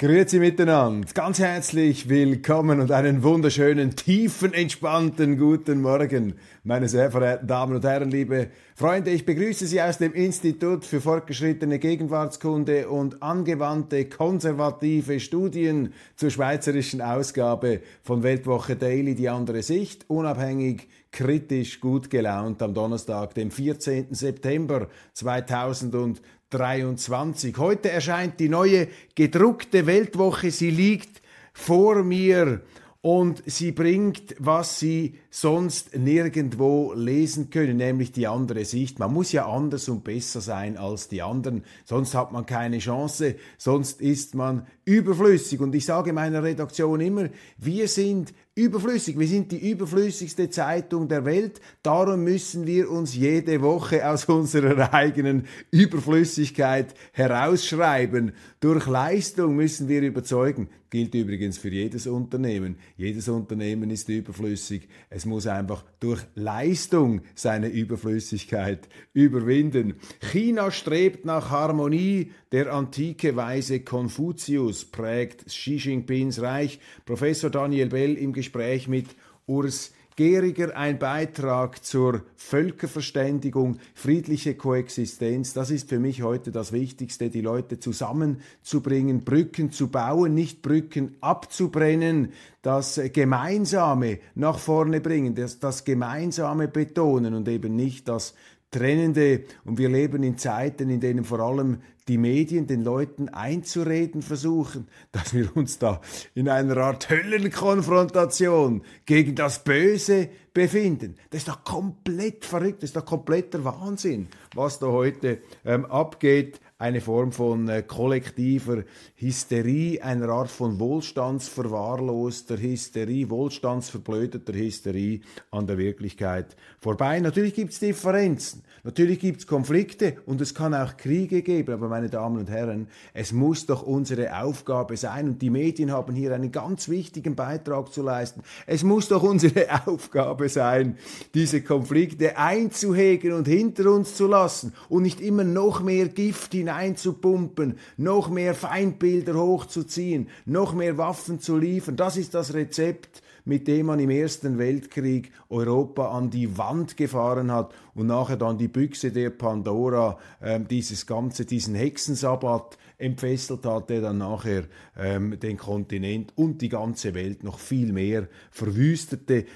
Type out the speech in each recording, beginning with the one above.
Grüezi miteinander, ganz herzlich willkommen und einen wunderschönen, tiefen, entspannten guten Morgen, meine sehr verehrten Damen und Herren, liebe Freunde. Ich begrüße Sie aus dem Institut für fortgeschrittene Gegenwartskunde und angewandte konservative Studien zur schweizerischen Ausgabe von Weltwoche Daily, die andere Sicht, unabhängig, kritisch, gut gelaunt am Donnerstag, dem 14. September 2020. 23. Heute erscheint die neue gedruckte Weltwoche. Sie liegt vor mir und sie bringt, was Sie sonst nirgendwo lesen können, nämlich die andere Sicht. Man muss ja anders und besser sein als die anderen, sonst hat man keine Chance, sonst ist man überflüssig. Und ich sage meiner Redaktion immer, wir sind überflüssig. Wir sind die überflüssigste Zeitung der Welt. Darum müssen wir uns jede Woche aus unserer eigenen Überflüssigkeit herausschreiben. Durch Leistung müssen wir überzeugen. Gilt übrigens für jedes Unternehmen. Jedes Unternehmen ist überflüssig. Es muss einfach durch Leistung seine Überflüssigkeit überwinden. China strebt nach Harmonie. Der antike Weise Konfuzius prägt Xi Jinpings Reich. Professor Daniel Bell im Gespräch mit Urs Geriger ein Beitrag zur Völkerverständigung, friedliche Koexistenz. Das ist für mich heute das Wichtigste, die Leute zusammenzubringen, Brücken zu bauen, nicht Brücken abzubrennen, das Gemeinsame nach vorne bringen, das, das Gemeinsame betonen und eben nicht das Trennende. Und wir leben in Zeiten, in denen vor allem die Medien den Leuten einzureden versuchen, dass wir uns da in einer Art Höllenkonfrontation gegen das Böse befinden. Das ist doch komplett verrückt, das ist doch kompletter Wahnsinn, was da heute ähm, abgeht eine Form von äh, kollektiver Hysterie, einer Art von wohlstandsverwahrloster Hysterie, wohlstandsverblödeter Hysterie an der Wirklichkeit vorbei. Natürlich gibt es Differenzen, natürlich gibt es Konflikte und es kann auch Kriege geben, aber meine Damen und Herren, es muss doch unsere Aufgabe sein und die Medien haben hier einen ganz wichtigen Beitrag zu leisten. Es muss doch unsere Aufgabe sein, diese Konflikte einzuhegen und hinter uns zu lassen und nicht immer noch mehr Gift hinein hineinzupumpen, noch mehr Feindbilder hochzuziehen, noch mehr Waffen zu liefern. Das ist das Rezept, mit dem man im Ersten Weltkrieg Europa an die Wand gefahren hat und nachher dann die Büchse der Pandora, äh, dieses ganze, diesen Hexensabbat entfesselt hat, der dann nachher ähm, den Kontinent und die ganze Welt noch viel mehr verwüstete.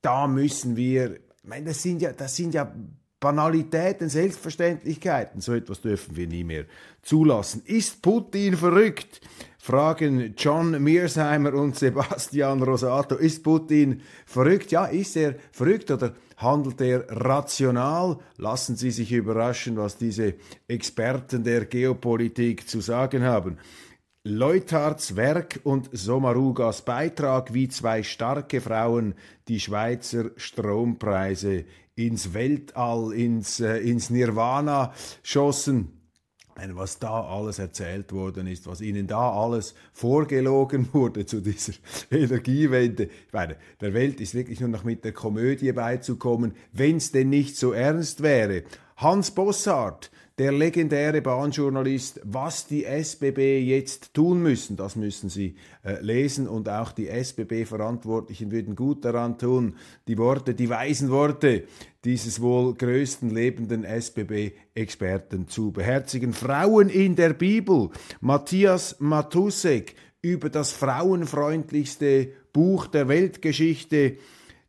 Da müssen wir, ich meine, das sind ja, das sind ja Banalitäten, Selbstverständlichkeiten, so etwas dürfen wir nie mehr zulassen. Ist Putin verrückt? Fragen John Mearsheimer und Sebastian Rosato. Ist Putin verrückt? Ja, ist er verrückt oder handelt er rational? Lassen Sie sich überraschen, was diese Experten der Geopolitik zu sagen haben. Leutards Werk und Somarugas Beitrag, wie zwei starke Frauen die Schweizer Strompreise ins Weltall, ins, äh, ins Nirvana schossen. Was da alles erzählt worden ist, was ihnen da alles vorgelogen wurde zu dieser Energiewende. Ich meine, der Welt ist wirklich nur noch mit der Komödie beizukommen, wenn es denn nicht so ernst wäre. Hans Bossart, der legendäre Bahnjournalist, was die SBB jetzt tun müssen. Das müssen Sie äh, lesen und auch die SBB-Verantwortlichen würden gut daran tun, die Worte, die weisen Worte dieses wohl größten lebenden SBB-Experten zu beherzigen. Frauen in der Bibel. Matthias Matusek über das frauenfreundlichste Buch der Weltgeschichte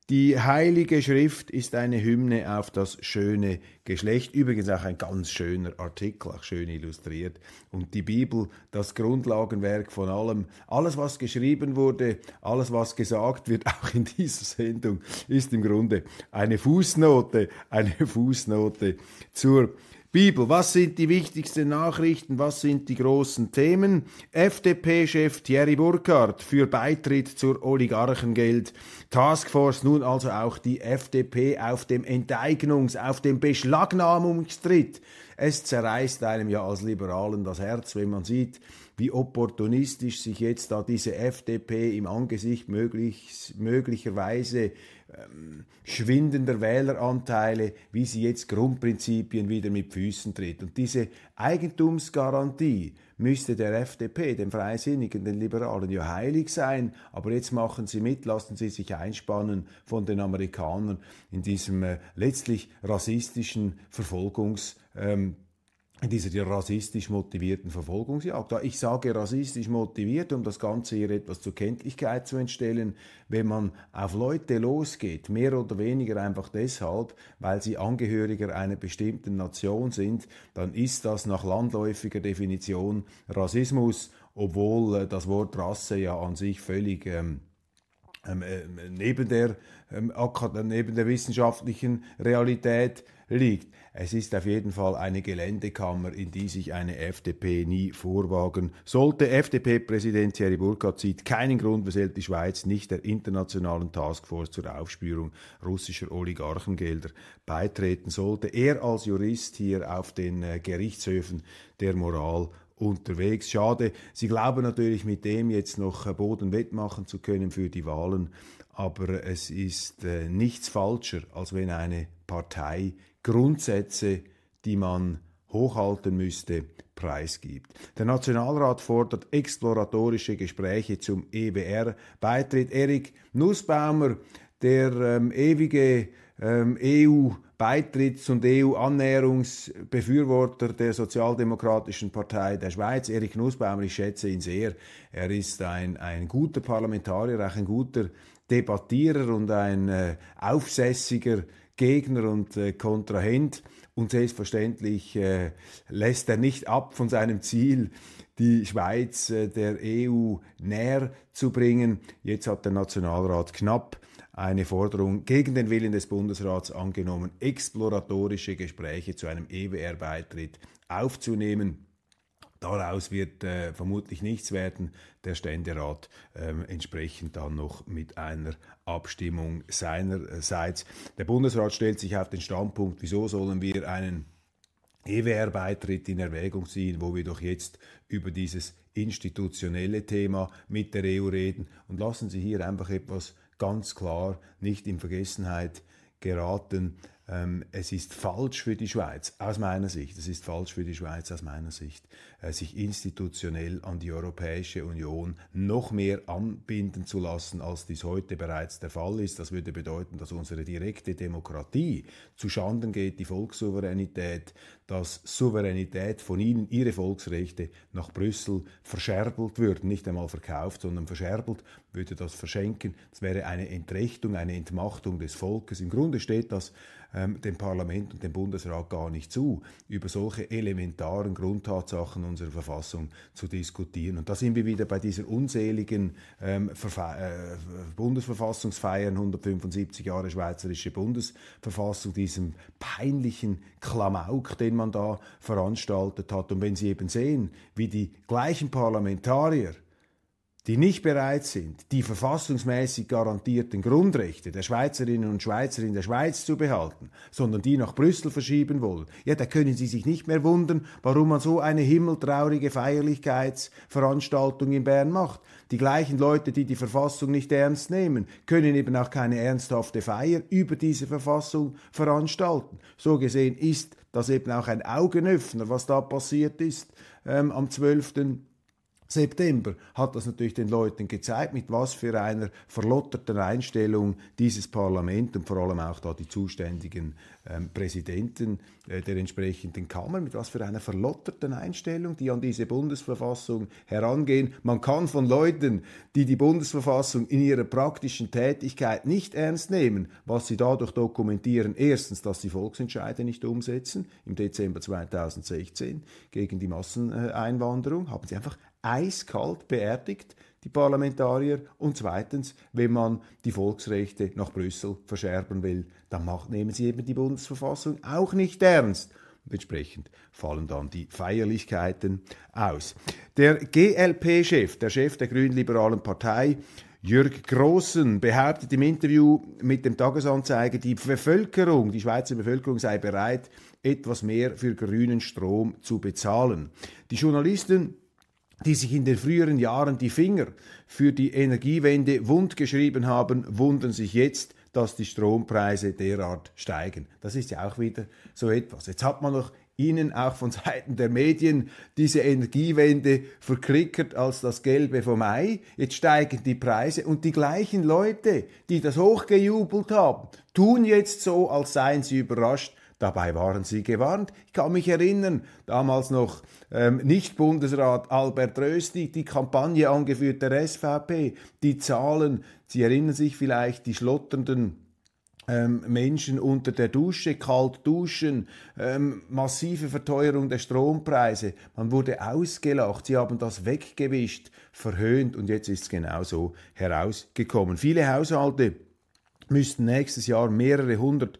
die Heilige Schrift ist eine Hymne auf das schöne Geschlecht. Übrigens auch ein ganz schöner Artikel, auch schön illustriert. Und die Bibel, das Grundlagenwerk von allem. Alles, was geschrieben wurde, alles, was gesagt wird, auch in dieser Sendung, ist im Grunde eine Fußnote, eine Fußnote zur Bibel. Was sind die wichtigsten Nachrichten? Was sind die großen Themen? FDP-Chef Thierry Burkhardt für Beitritt zur Oligarchengeld Taskforce. Nun also auch die FDP auf dem Enteignungs-, auf dem Beschlagnahmungstritt. Es zerreißt einem ja als Liberalen das Herz, wenn man sieht, wie opportunistisch sich jetzt da diese FDP im Angesicht möglich, möglicherweise ähm, schwindender Wähleranteile, wie sie jetzt Grundprinzipien wieder mit Füßen tritt. Und diese Eigentumsgarantie müsste der FDP, den Freisinnigen, den Liberalen ja heilig sein. Aber jetzt machen sie mit, lassen sie sich einspannen von den Amerikanern in diesem äh, letztlich rassistischen Verfolgungs- ähm, dieser rassistisch motivierten Verfolgungsjagd. Ich sage rassistisch motiviert, um das Ganze hier etwas zur Kenntlichkeit zu entstellen, wenn man auf Leute losgeht, mehr oder weniger einfach deshalb, weil sie Angehöriger einer bestimmten Nation sind, dann ist das nach landläufiger Definition Rassismus, obwohl äh, das Wort Rasse ja an sich völlig ähm, ähm, äh, neben, der, ähm, neben der wissenschaftlichen Realität liegt. Es ist auf jeden Fall eine Geländekammer, in die sich eine FDP nie vorwagen sollte. FDP-Präsident Thierry Burkhardt sieht keinen Grund, weshalb die Schweiz nicht der internationalen Taskforce zur Aufspürung russischer Oligarchengelder beitreten sollte. Er als Jurist hier auf den äh, Gerichtshöfen der Moral unterwegs. Schade, Sie glauben natürlich mit dem jetzt noch äh, Boden wettmachen zu können für die Wahlen, aber es ist äh, nichts falscher, als wenn eine Partei Grundsätze, die man hochhalten müsste, preisgibt. Der Nationalrat fordert exploratorische Gespräche zum EWR-Beitritt. Erik Nussbaumer, der ähm, ewige ähm, EU-Beitritts- und EU-Annäherungsbefürworter der Sozialdemokratischen Partei der Schweiz, Erik Nussbaumer, ich schätze ihn sehr. Er ist ein, ein guter Parlamentarier, auch ein guter Debattierer und ein äh, aufsässiger Gegner und äh, Kontrahent. Und selbstverständlich äh, lässt er nicht ab von seinem Ziel, die Schweiz äh, der EU näher zu bringen. Jetzt hat der Nationalrat knapp eine Forderung gegen den Willen des Bundesrats angenommen, exploratorische Gespräche zu einem EWR-Beitritt aufzunehmen. Daraus wird äh, vermutlich nichts werden. Der Ständerat äh, entsprechend dann noch mit einer Abstimmung seinerseits. Der Bundesrat stellt sich auf den Standpunkt, wieso sollen wir einen EWR-Beitritt in Erwägung ziehen, wo wir doch jetzt über dieses institutionelle Thema mit der EU reden. Und lassen Sie hier einfach etwas ganz klar nicht in Vergessenheit geraten. Ähm, es ist falsch für die Schweiz, aus meiner Sicht, es ist falsch für die Schweiz aus meiner Sicht, äh, sich institutionell an die Europäische Union noch mehr anbinden zu lassen, als dies heute bereits der Fall ist. Das würde bedeuten, dass unsere direkte Demokratie zu Schanden geht, die Volkssouveränität, dass Souveränität von ihnen, ihre Volksrechte nach Brüssel verscherbelt würden, nicht einmal verkauft, sondern verscherbelt, würde das verschenken. Das wäre eine Entrechtung, eine Entmachtung des Volkes. Im Grunde steht das ähm, dem Parlament und dem Bundesrat gar nicht zu, über solche elementaren Grundtatsachen unserer Verfassung zu diskutieren. Und da sind wir wieder bei dieser unseligen ähm, äh, Bundesverfassungsfeiern, 175 Jahre Schweizerische Bundesverfassung, diesem peinlichen Klamauk, den man da veranstaltet hat. Und wenn Sie eben sehen, wie die gleichen Parlamentarier die nicht bereit sind, die verfassungsmäßig garantierten Grundrechte der Schweizerinnen und Schweizer in der Schweiz zu behalten, sondern die nach Brüssel verschieben wollen, ja, da können Sie sich nicht mehr wundern, warum man so eine himmeltraurige Feierlichkeitsveranstaltung in Bern macht. Die gleichen Leute, die die Verfassung nicht ernst nehmen, können eben auch keine ernsthafte Feier über diese Verfassung veranstalten. So gesehen ist das eben auch ein Augenöffner, was da passiert ist ähm, am 12. September hat das natürlich den Leuten gezeigt, mit was für einer verlotterten Einstellung dieses Parlament und vor allem auch da die zuständigen ähm, Präsidenten äh, der entsprechenden Kammern, mit was für einer verlotterten Einstellung, die an diese Bundesverfassung herangehen. Man kann von Leuten, die die Bundesverfassung in ihrer praktischen Tätigkeit nicht ernst nehmen, was sie dadurch dokumentieren, erstens, dass sie Volksentscheide nicht umsetzen, im Dezember 2016 gegen die Masseneinwanderung, haben sie einfach eiskalt beerdigt, die Parlamentarier. Und zweitens, wenn man die Volksrechte nach Brüssel verscherben will, dann macht, nehmen sie eben die Bundesverfassung auch nicht ernst. Entsprechend fallen dann die Feierlichkeiten aus. Der GLP-Chef, der Chef der Grünliberalen Partei, Jörg Grossen behauptet im Interview mit dem Tagesanzeiger, die Bevölkerung, die Schweizer Bevölkerung sei bereit, etwas mehr für grünen Strom zu bezahlen. Die Journalisten die sich in den früheren Jahren die Finger für die Energiewende wundgeschrieben haben, wundern sich jetzt, dass die Strompreise derart steigen. Das ist ja auch wieder so etwas. Jetzt hat man noch Ihnen auch von Seiten der Medien diese Energiewende verklickert als das Gelbe vom Ei. Jetzt steigen die Preise und die gleichen Leute, die das hochgejubelt haben, tun jetzt so, als seien sie überrascht. Dabei waren sie gewarnt. Ich kann mich erinnern, damals noch ähm, Nicht-Bundesrat Albert Rösti, die Kampagne angeführt der SVP, die Zahlen, Sie erinnern sich vielleicht, die schlotternden ähm, Menschen unter der Dusche, kalt duschen, ähm, massive Verteuerung der Strompreise. Man wurde ausgelacht, sie haben das weggewischt, verhöhnt und jetzt ist es genauso herausgekommen. Viele Haushalte müssten nächstes Jahr mehrere hundert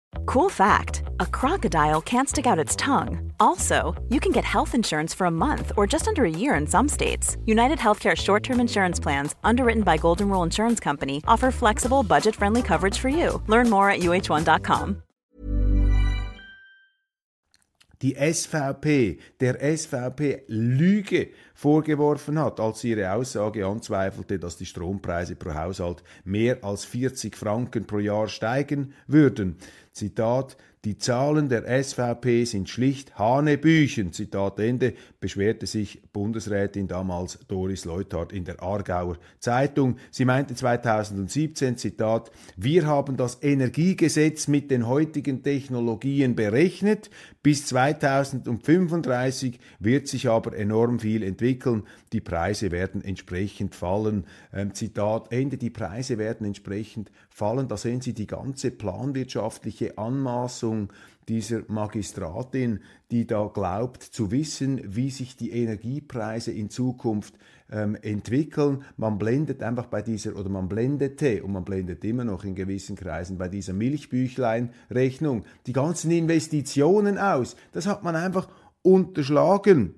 Cool fact a crocodile can't stick out its tongue. Also, you can get health insurance for a month or just under a year in some states. United Healthcare short term insurance plans, underwritten by Golden Rule Insurance Company, offer flexible, budget friendly coverage for you. Learn more at uh1.com. Die SVP, der SVP Lüge vorgeworfen hat, als ihre Aussage anzweifelte, dass die Strompreise pro Haushalt mehr als 40 Franken pro Jahr steigen würden. Zitat, die Zahlen der SVP sind schlicht Hanebüchen, Zitat Ende, beschwerte sich Bundesrätin damals Doris Leuthard in der Aargauer Zeitung. Sie meinte 2017, Zitat, wir haben das Energiegesetz mit den heutigen Technologien berechnet, bis 2035 wird sich aber enorm viel entwickeln, die Preise werden entsprechend fallen. Ähm, Zitat Ende, die Preise werden entsprechend fallen. Da sehen Sie die ganze planwirtschaftliche Anmaßung dieser Magistratin, die da glaubt zu wissen, wie sich die Energiepreise in Zukunft ähm, entwickeln. Man blendet einfach bei dieser, oder man blendete, und man blendet immer noch in gewissen Kreisen bei dieser Milchbüchlein-Rechnung die ganzen Investitionen aus. Das hat man einfach unterschlagen.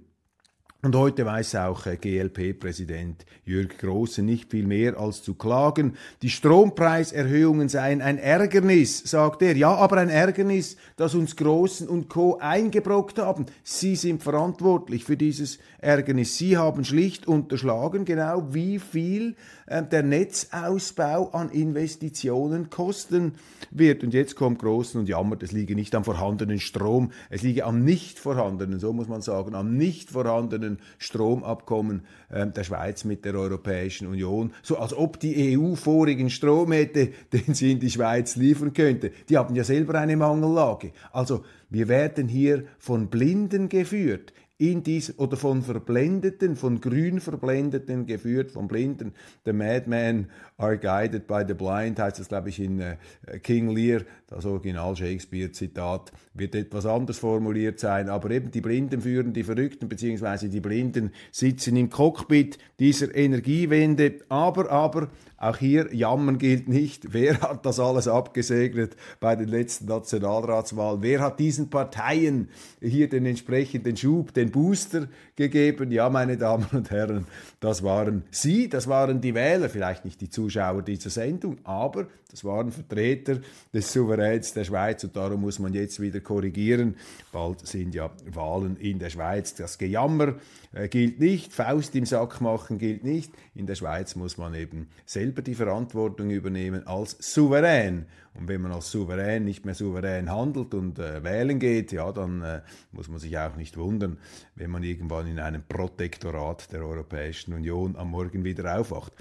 Und heute weiß auch äh, GLP-Präsident Jürg Große nicht viel mehr als zu klagen. Die Strompreiserhöhungen seien ein Ärgernis, sagt er. Ja, aber ein Ärgernis, das uns Großen und Co. eingebrockt haben. Sie sind verantwortlich für dieses Ärgernis. Sie haben schlicht unterschlagen, genau wie viel äh, der Netzausbau an Investitionen kosten wird. Und jetzt kommt Großen und jammert, es liege nicht am vorhandenen Strom, es liege am nicht vorhandenen, so muss man sagen, am nicht vorhandenen neuen Stromabkommen äh, der Schweiz mit der Europäischen Union, so als ob die EU vorigen Strom hätte, den sie in die Schweiz liefern könnte. Die haben ja selber eine Mangellage. Also wir werden hier von Blinden geführt in dies oder von Verblendeten, von grün Verblendeten geführt, von Blinden. The Madmen are guided by the blind, heißt das, glaube ich, in äh, King Lear, das Original Shakespeare-Zitat, wird etwas anders formuliert sein, aber eben die Blinden führen die Verrückten, beziehungsweise die Blinden sitzen im Cockpit dieser Energiewende, aber, aber, auch hier jammern gilt nicht. Wer hat das alles abgesegnet bei den letzten Nationalratswahlen? Wer hat diesen Parteien hier den entsprechenden Schub, den Booster gegeben. Ja, meine Damen und Herren, das waren Sie, das waren die Wähler, vielleicht nicht die Zuschauer dieser Sendung, aber das waren Vertreter des Souveräns der Schweiz und darum muss man jetzt wieder korrigieren. Bald sind ja Wahlen in der Schweiz. Das Gejammer äh, gilt nicht, Faust im Sack machen gilt nicht. In der Schweiz muss man eben selber die Verantwortung übernehmen als Souverän. Und wenn man als Souverän nicht mehr souverän handelt und äh, wählen geht, ja, dann äh, muss man sich auch nicht wundern, wenn man irgendwann in einem Protektorat der Europäischen Union am Morgen wieder aufwacht.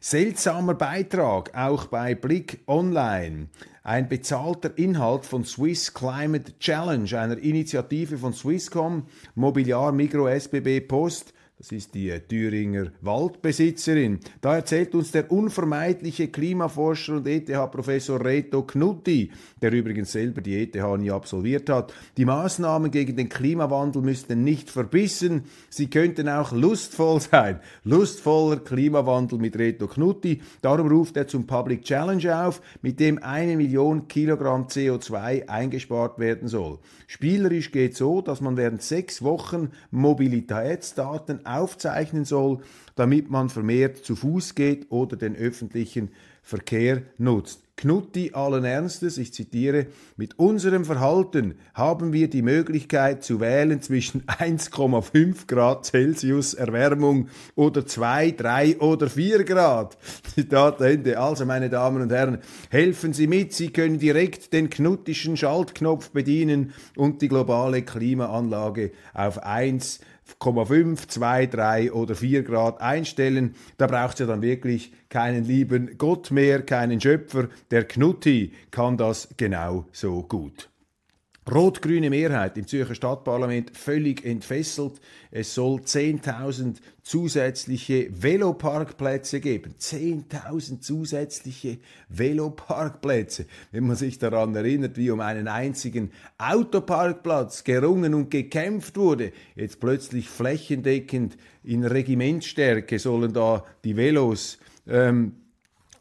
Seltsamer Beitrag auch bei Blick Online. Ein bezahlter Inhalt von Swiss Climate Challenge, einer Initiative von Swisscom, Mobiliar, Migro, SBB, Post das ist die äh, Thüringer Waldbesitzerin. Da erzählt uns der unvermeidliche Klimaforscher und ETH-Professor Reto Knutti, der übrigens selber die ETH nie absolviert hat. Die Maßnahmen gegen den Klimawandel müssten nicht verbissen, sie könnten auch lustvoll sein. Lustvoller Klimawandel mit Reto Knutti. Darum ruft er zum Public Challenge auf, mit dem eine Million Kilogramm CO2 eingespart werden soll. Spielerisch geht so, dass man während sechs Wochen Mobilitätsdaten aufzeichnen soll, damit man vermehrt zu Fuß geht oder den öffentlichen Verkehr nutzt. Knutti allen Ernstes, ich zitiere, mit unserem Verhalten haben wir die Möglichkeit zu wählen zwischen 1,5 Grad Celsius Erwärmung oder 2, 3 oder 4 Grad. Zitat Ende. Also, meine Damen und Herren, helfen Sie mit, Sie können direkt den knuttischen Schaltknopf bedienen und die globale Klimaanlage auf 1 0,5, 2, 3 oder 4 Grad einstellen. Da braucht es ja dann wirklich keinen lieben Gott mehr, keinen Schöpfer. Der Knutti kann das genau so gut. Rot-grüne Mehrheit im Zürcher Stadtparlament völlig entfesselt. Es soll 10.000 zusätzliche Veloparkplätze geben. 10.000 zusätzliche Veloparkplätze. Wenn man sich daran erinnert, wie um einen einzigen Autoparkplatz gerungen und gekämpft wurde, jetzt plötzlich flächendeckend in Regimentstärke sollen da die Velos ähm,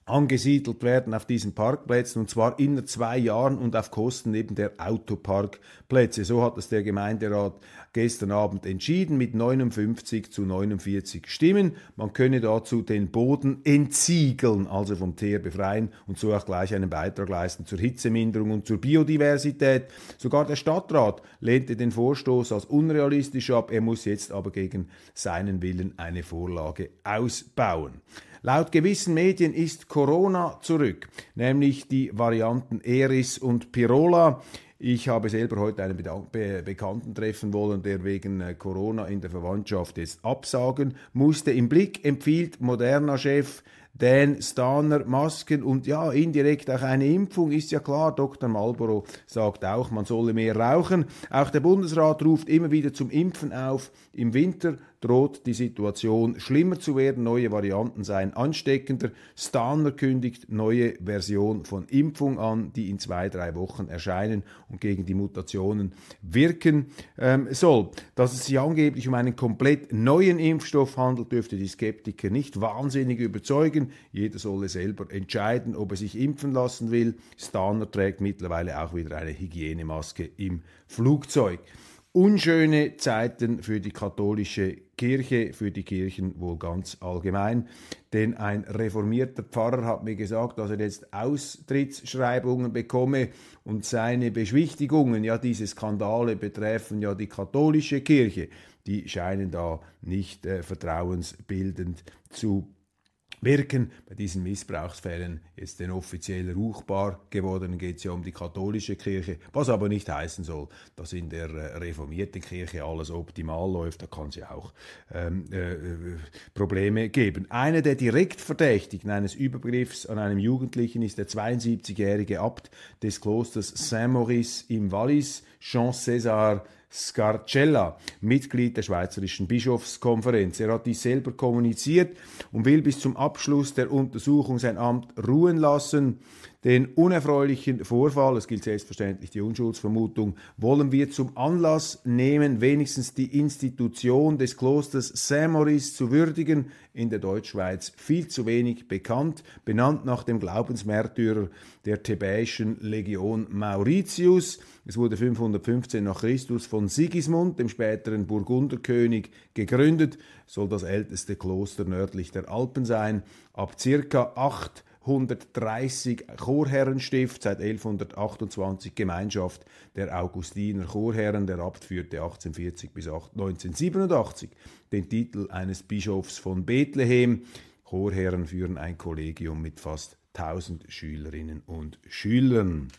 angesiedelt werden auf diesen Parkplätzen und zwar in zwei Jahren und auf Kosten eben der Autoparkplätze. So hat es der Gemeinderat gestern Abend entschieden mit 59 zu 49 Stimmen. Man könne dazu den Boden entsiegeln, also vom Teer befreien und so auch gleich einen Beitrag leisten zur Hitzeminderung und zur Biodiversität. Sogar der Stadtrat lehnte den Vorstoß als unrealistisch ab. Er muss jetzt aber gegen seinen Willen eine Vorlage ausbauen. Laut gewissen Medien ist Corona zurück, nämlich die Varianten Eris und Pirola. Ich habe selber heute einen Be Bekannten treffen wollen, der wegen äh, Corona in der Verwandtschaft jetzt absagen musste. Im Blick empfiehlt moderner Chef Dan Staner, Masken und ja, indirekt auch eine Impfung, ist ja klar. Dr. Marlborough sagt auch, man solle mehr rauchen. Auch der Bundesrat ruft immer wieder zum Impfen auf. Im Winter droht die Situation schlimmer zu werden. Neue Varianten seien ansteckender. Staner kündigt neue Version von Impfung an, die in zwei, drei Wochen erscheinen und gegen die Mutationen wirken ähm, soll. Dass es sich angeblich um einen komplett neuen Impfstoff handelt, dürfte die Skeptiker nicht wahnsinnig überzeugen. Jeder solle selber entscheiden, ob er sich impfen lassen will. Staner trägt mittlerweile auch wieder eine Hygienemaske im Flugzeug unschöne Zeiten für die katholische Kirche, für die Kirchen wohl ganz allgemein. Denn ein reformierter Pfarrer hat mir gesagt, dass er jetzt Austrittsschreibungen bekomme und seine Beschwichtigungen, ja diese Skandale betreffen ja die katholische Kirche, die scheinen da nicht äh, vertrauensbildend zu wirken. Bei diesen Missbrauchsfällen ist den offiziell ruchbar geworden, geht es ja um die katholische Kirche, was aber nicht heißen soll, dass in der äh, reformierten Kirche alles optimal läuft. Da kann es ja auch ähm, äh, Probleme geben. Einer der direkt Verdächtigen eines Übergriffs an einem Jugendlichen ist der 72-jährige Abt des Klosters Saint-Maurice im Wallis, Jean-César Scarcella, Mitglied der Schweizerischen Bischofskonferenz. Er hat dies selber kommuniziert und will bis zum Abschluss der Untersuchung sein Amt ruhen lassen. Den unerfreulichen Vorfall, es gilt selbstverständlich die Unschuldsvermutung, wollen wir zum Anlass nehmen, wenigstens die Institution des Klosters Saint-Maurice zu würdigen, in der Deutschschweiz viel zu wenig bekannt, benannt nach dem Glaubensmärtyrer der thebäischen Legion Mauritius. Es wurde 515 nach Christus von Sigismund, dem späteren Burgunderkönig, gegründet, soll das älteste Kloster nördlich der Alpen sein. Ab circa 8 130 Chorherrenstift, seit 1128 Gemeinschaft der Augustiner Chorherren. Der Abt führte 1840 bis 1987 den Titel eines Bischofs von Bethlehem. Chorherren führen ein Kollegium mit fast 1000 Schülerinnen und Schülern.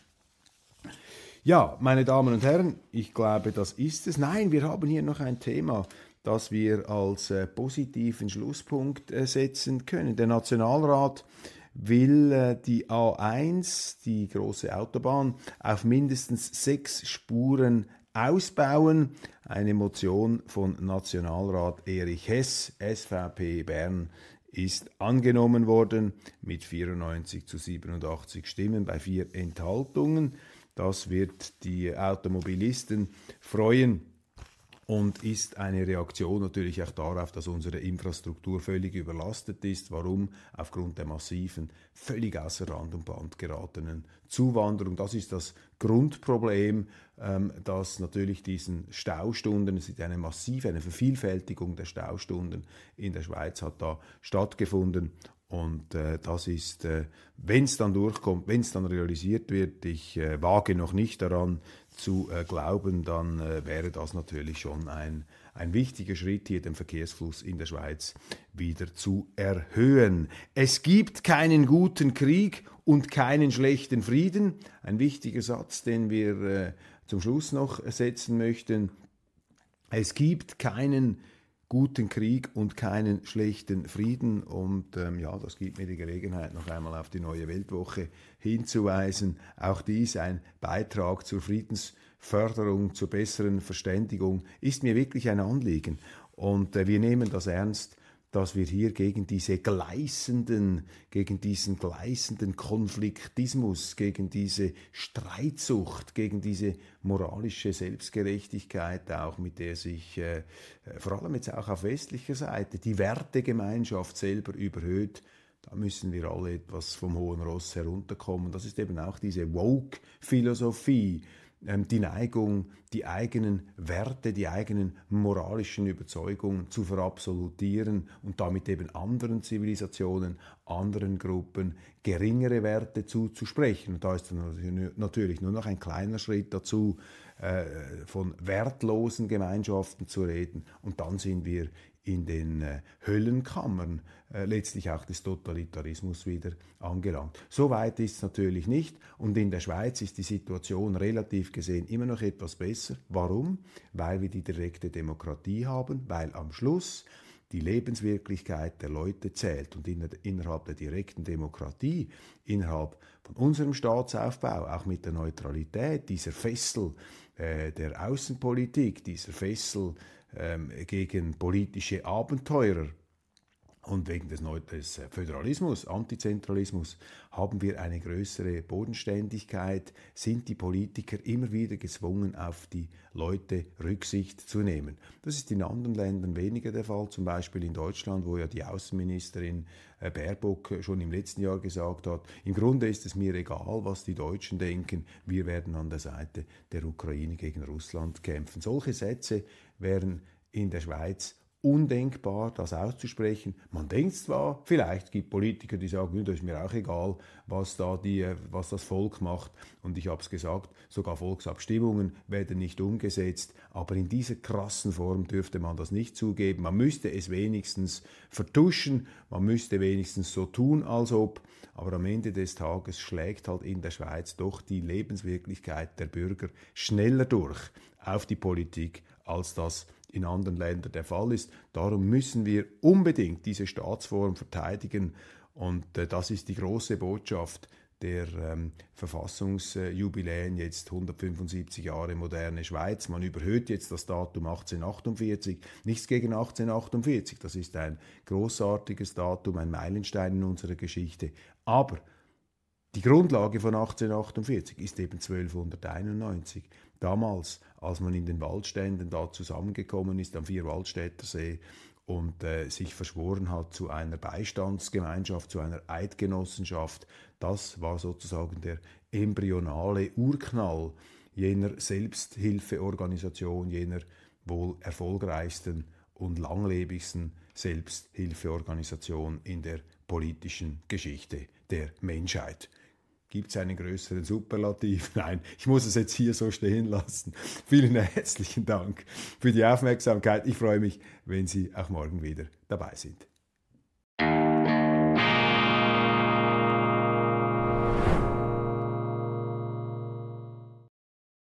Ja, meine Damen und Herren, ich glaube, das ist es. Nein, wir haben hier noch ein Thema, das wir als äh, positiven Schlusspunkt äh, setzen können. Der Nationalrat will äh, die A1, die große Autobahn, auf mindestens sechs Spuren ausbauen. Eine Motion von Nationalrat Erich Hess, SVP Bern, ist angenommen worden mit 94 zu 87 Stimmen bei vier Enthaltungen. Das wird die Automobilisten freuen und ist eine Reaktion natürlich auch darauf, dass unsere Infrastruktur völlig überlastet ist. Warum? Aufgrund der massiven, völlig außer Rand und Band geratenen Zuwanderung. Das ist das Grundproblem, ähm, dass natürlich diesen Staustunden, es ist eine massive, eine Vervielfältigung der Staustunden in der Schweiz hat da stattgefunden und äh, das ist, äh, wenn es dann durchkommt, wenn es dann realisiert wird, ich äh, wage noch nicht daran, zu äh, glauben, dann äh, wäre das natürlich schon ein, ein wichtiger Schritt, hier den Verkehrsfluss in der Schweiz wieder zu erhöhen. Es gibt keinen guten Krieg und keinen schlechten Frieden. Ein wichtiger Satz, den wir äh, zum Schluss noch setzen möchten. Es gibt keinen guten Krieg und keinen schlechten Frieden. Und ähm, ja, das gibt mir die Gelegenheit, noch einmal auf die neue Weltwoche hinzuweisen. Auch dies ein Beitrag zur Friedensförderung, zur besseren Verständigung, ist mir wirklich ein Anliegen. Und äh, wir nehmen das ernst dass wir hier gegen diese gleißenden, gegen diesen gleißenden Konfliktismus, gegen diese Streitsucht, gegen diese moralische Selbstgerechtigkeit auch, mit der sich äh, vor allem jetzt auch auf westlicher Seite die Wertegemeinschaft selber überhöht, da müssen wir alle etwas vom hohen Ross herunterkommen. Das ist eben auch diese Woke-Philosophie, die Neigung, die eigenen Werte, die eigenen moralischen Überzeugungen zu verabsolutieren und damit eben anderen Zivilisationen, anderen Gruppen geringere Werte zuzusprechen. Und da ist natürlich nur noch ein kleiner Schritt dazu, äh, von wertlosen Gemeinschaften zu reden. Und dann sind wir in den äh, Höllenkammern äh, letztlich auch des Totalitarismus wieder angelangt. So weit ist es natürlich nicht und in der Schweiz ist die Situation relativ gesehen immer noch etwas besser. Warum? Weil wir die direkte Demokratie haben, weil am Schluss die Lebenswirklichkeit der Leute zählt und in, innerhalb der direkten Demokratie, innerhalb von unserem Staatsaufbau, auch mit der Neutralität, dieser Fessel äh, der Außenpolitik, dieser Fessel ähm, gegen politische Abenteurer und wegen des, des Föderalismus, Antizentralismus, haben wir eine größere Bodenständigkeit, sind die Politiker immer wieder gezwungen, auf die Leute Rücksicht zu nehmen. Das ist in anderen Ländern weniger der Fall, zum Beispiel in Deutschland, wo ja die Außenministerin äh, Baerbock schon im letzten Jahr gesagt hat, im Grunde ist es mir egal, was die Deutschen denken, wir werden an der Seite der Ukraine gegen Russland kämpfen. Solche Sätze wären in der Schweiz undenkbar, das auszusprechen. Man denkt zwar, vielleicht gibt Politiker, die sagen, das ist mir auch egal, was da die, was das Volk macht. Und ich habe es gesagt, sogar Volksabstimmungen werden nicht umgesetzt. Aber in dieser krassen Form dürfte man das nicht zugeben. Man müsste es wenigstens vertuschen. Man müsste wenigstens so tun, als ob. Aber am Ende des Tages schlägt halt in der Schweiz doch die Lebenswirklichkeit der Bürger schneller durch auf die Politik, als das in anderen Ländern der Fall ist. Darum müssen wir unbedingt diese Staatsform verteidigen und äh, das ist die große Botschaft der ähm, Verfassungsjubiläen, jetzt 175 Jahre moderne Schweiz. Man überhöht jetzt das Datum 1848. Nichts gegen 1848, das ist ein großartiges Datum, ein Meilenstein in unserer Geschichte. Aber Die Grundlage von 1848 ist eben 1291. Damals, als man in den Waldständen da zusammengekommen ist am Vierwaldstätter See und äh, sich verschworen hat zu einer Beistandsgemeinschaft, zu einer Eidgenossenschaft, das war sozusagen der embryonale Urknall jener Selbsthilfeorganisation, jener wohl erfolgreichsten und langlebigsten Selbsthilfeorganisation in der politischen Geschichte der Menschheit. Gibt es einen größeren Superlativ? Nein, ich muss es jetzt hier so stehen lassen. Vielen herzlichen Dank für die Aufmerksamkeit. Ich freue mich, wenn Sie auch morgen wieder dabei sind.